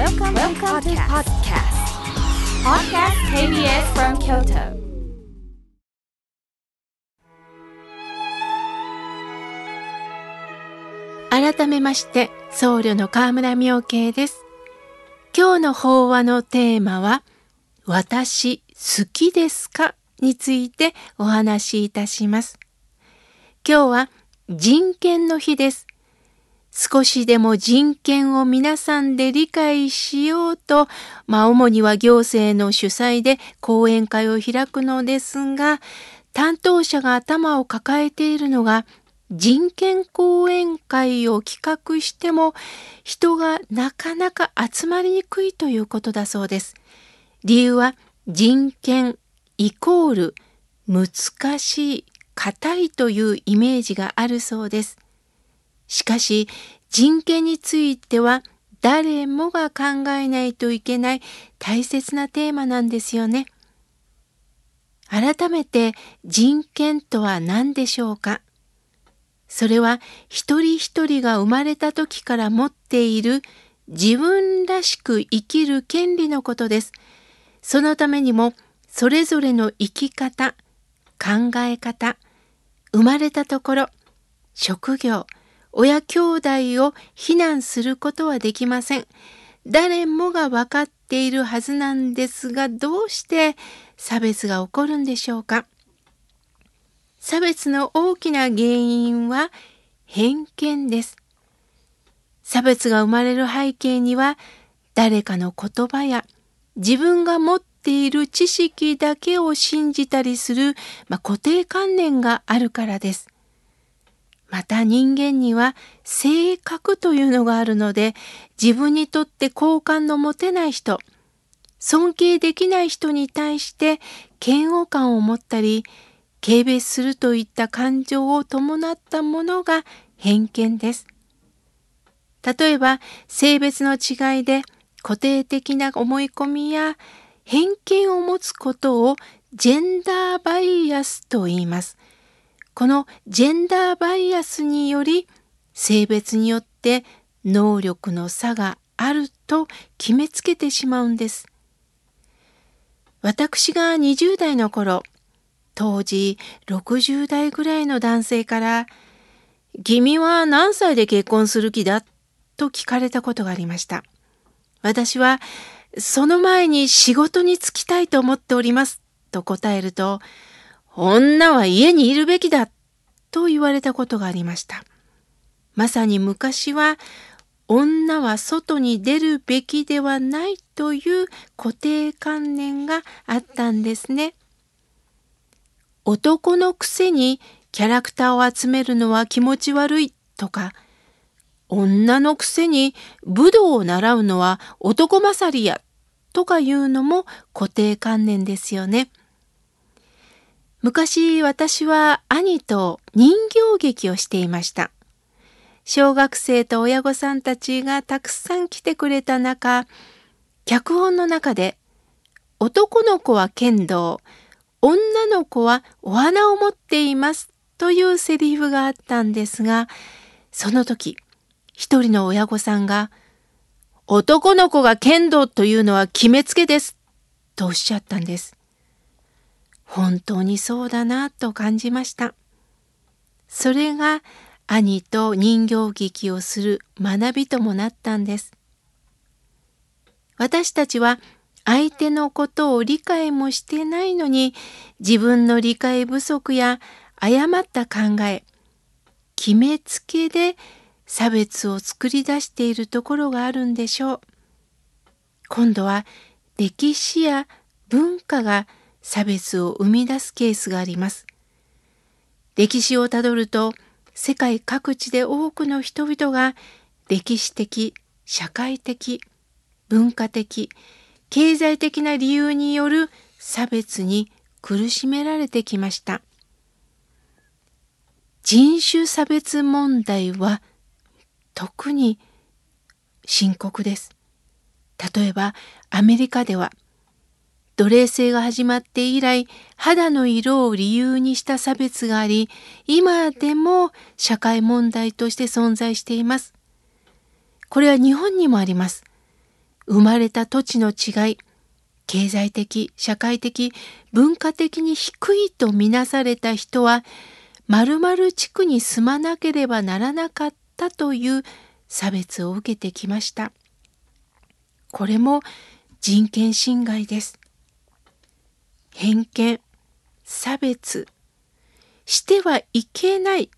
Welcome, Welcome to podcast. Podcast KBS from Kyoto. 改めまして僧侶の河村明慶です今日の法話のテーマは私好きですか？についてお話しいたします今日は人権の日です少しでも人権を皆さんで理解しようと、まあ主には行政の主催で講演会を開くのですが、担当者が頭を抱えているのが人権講演会を企画しても人がなかなか集まりにくいということだそうです。理由は人権イコール難しい、硬いというイメージがあるそうです。しかし人権については誰もが考えないといけない大切なテーマなんですよね。改めて人権とは何でしょうか？それは一人一人が生まれた時から持っている自分らしく生きる権利のことです。そのためにもそれぞれの生き方、考え方、生まれたところ、職業、親兄弟を非難することはできません。誰もが分かっているはずなんですが、どうして差別が起こるんでしょうか。差別の大きな原因は偏見です。差別が生まれる背景には、誰かの言葉や自分が持っている知識だけを信じたりする、まあ、固定観念があるからです。また人間には性格というのがあるので自分にとって好感の持てない人尊敬できない人に対して嫌悪感を持ったり軽蔑するといった感情を伴ったものが偏見です。例えば性別の違いで固定的な思い込みや偏見を持つことをジェンダーバイアスと言います。このジェンダーバイアスにより性別によって能力の差があると決めつけてしまうんです。私が20代の頃、当時60代ぐらいの男性から「君は何歳で結婚する気だ?」と聞かれたことがありました。私はその前に仕事に就きたいと思っておりますと答えると女は家にいるべきだと言われたことがありました。まさに昔は女は外に出るべきではないという固定観念があったんですね。男のくせにキャラクターを集めるのは気持ち悪いとか、女のくせに武道を習うのは男勝りやとかいうのも固定観念ですよね。昔私は兄と人形劇をしていました。小学生と親御さんたちがたくさん来てくれた中、脚本の中で男の子は剣道、女の子はお花を持っていますというセリフがあったんですが、その時、一人の親御さんが、男の子が剣道というのは決めつけですとおっしゃったんです。本当にそうだなと感じました。それが兄と人形劇をする学びともなったんです。私たちは相手のことを理解もしてないのに自分の理解不足や誤った考え決めつけで差別を作り出しているところがあるんでしょう。今度は歴史や文化が差別を生み出すケースがあります。歴史をたどると世界各地で多くの人々が歴史的、社会的、文化的、経済的な理由による差別に苦しめられてきました。人種差別問題は特に深刻です。例えばアメリカでは奴隷制が始まって以来肌の色を理由にした差別があり今でも社会問題として存在しています。これは日本にもあります。生まれた土地の違い、経済的、社会的、文化的に低いとみなされた人は、〇〇地区に住まなければならなかったという差別を受けてきました。これも人権侵害です。偏見、差別、してはいけない、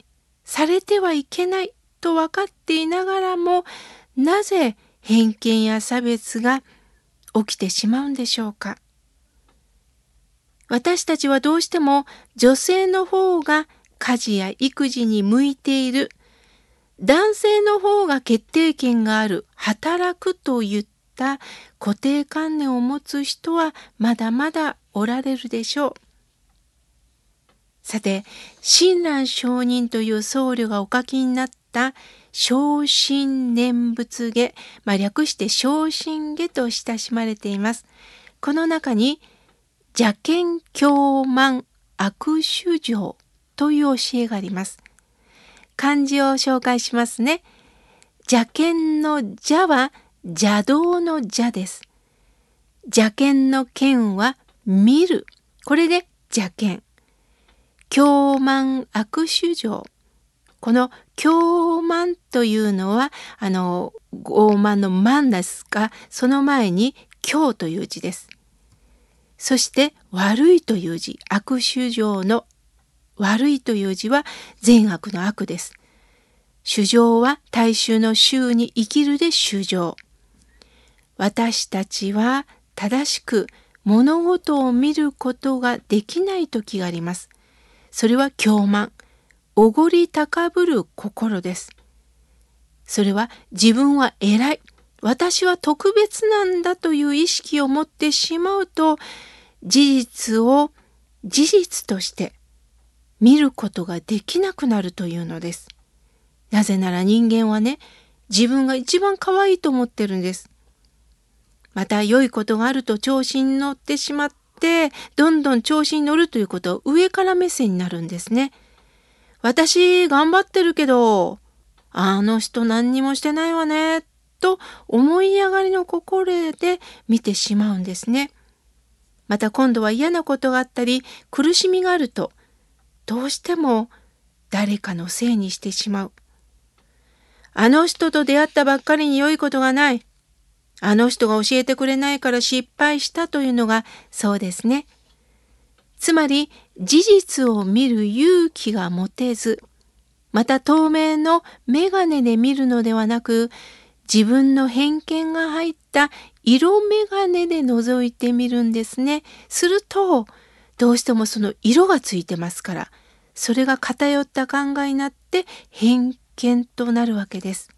されてはいけないと分かっていながらも、なぜ偏見や差別が起きてしまうんでしょうか。私たちはどうしても女性の方が家事や育児に向いている、男性の方が決定権がある、働くといった固定観念を持つ人はまだまだおられるでしょう。さて、親鸞上人という僧侶がお書きになった昇進念仏下、まあ、略して昇進下と親しまれています。この中に、邪見狂慢悪主情という教えがあります。漢字を紹介しますね。邪見の邪は邪道の邪です。邪見の見は見る。これで邪見。狂慢悪主情。この狂慢というのは、あの、傲慢の慢ですが、その前に狂という字です。そして悪いという字、悪主情の悪いという字は善悪の悪です。主情は大衆の衆に生きるで主情。私たちは正しく物事を見ることができない時があります。それは狂慢、おごり高ぶる心です。それは自分は偉い、私は特別なんだという意識を持ってしまうと、事実を事実として見ることができなくなるというのです。なぜなら人間はね、自分が一番可愛いと思ってるんです。また良いことがあると調子に乗ってしまって、どんどん調子に乗るということを上から目線になるんですね。私頑張ってるけど、あの人何にもしてないわね、と思い上がりの心で見てしまうんですね。また今度は嫌なことがあったり苦しみがあるとどうしても誰かのせいにしてしまう。あの人と出会ったばっかりに良いことがない。あの人が教えてくれないから失敗したというのがそうですね。つまり事実を見る勇気が持てず、また透明の眼鏡で見るのではなく、自分の偏見が入った色眼鏡で覗いてみるんですね。すると、どうしてもその色がついてますから、それが偏った考えになって偏見となるわけです。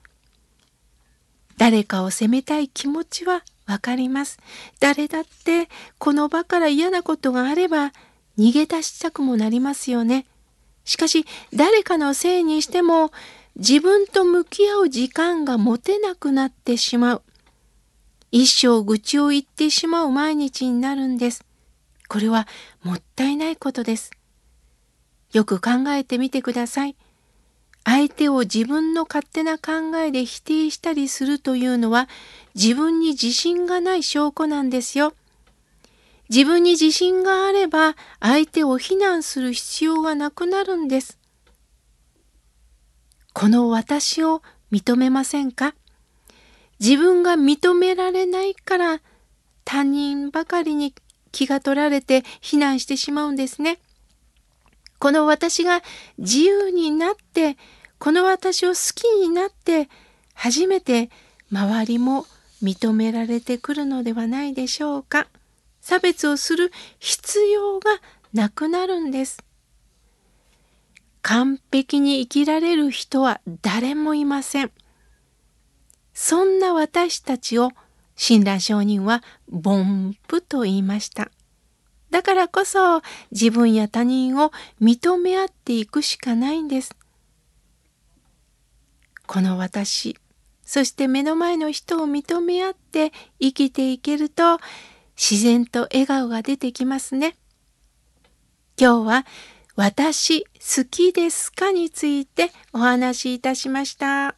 誰かを責めたい気持ちはわかります。誰だってこの場から嫌なことがあれば逃げ出したくもなりますよね。しかし誰かのせいにしても自分と向き合う時間が持てなくなってしまう。一生愚痴を言ってしまう毎日になるんです。これはもったいないことです。よく考えてみてください。相手を自分の勝手な考えで否定したりするというのは自分に自信がない証拠なんですよ。自分に自信があれば相手を非難する必要がなくなるんです。この私を認めませんか？自分が認められないから他人ばかりに気が取られて非難してしまうんですね。この私が自由になって、この私を好きになって、初めて周りも認められてくるのではないでしょうか。差別をする必要がなくなるんです。完璧に生きられる人は誰もいません。そんな私たちを親鸞上人は凡夫と言いました。だからこそ自分や他人を認め合っていくしかないんです。この私、そして目の前の人を認め合って生きていけると自然と笑顔が出てきますね。今日は私好きですかについてお話しいたしました。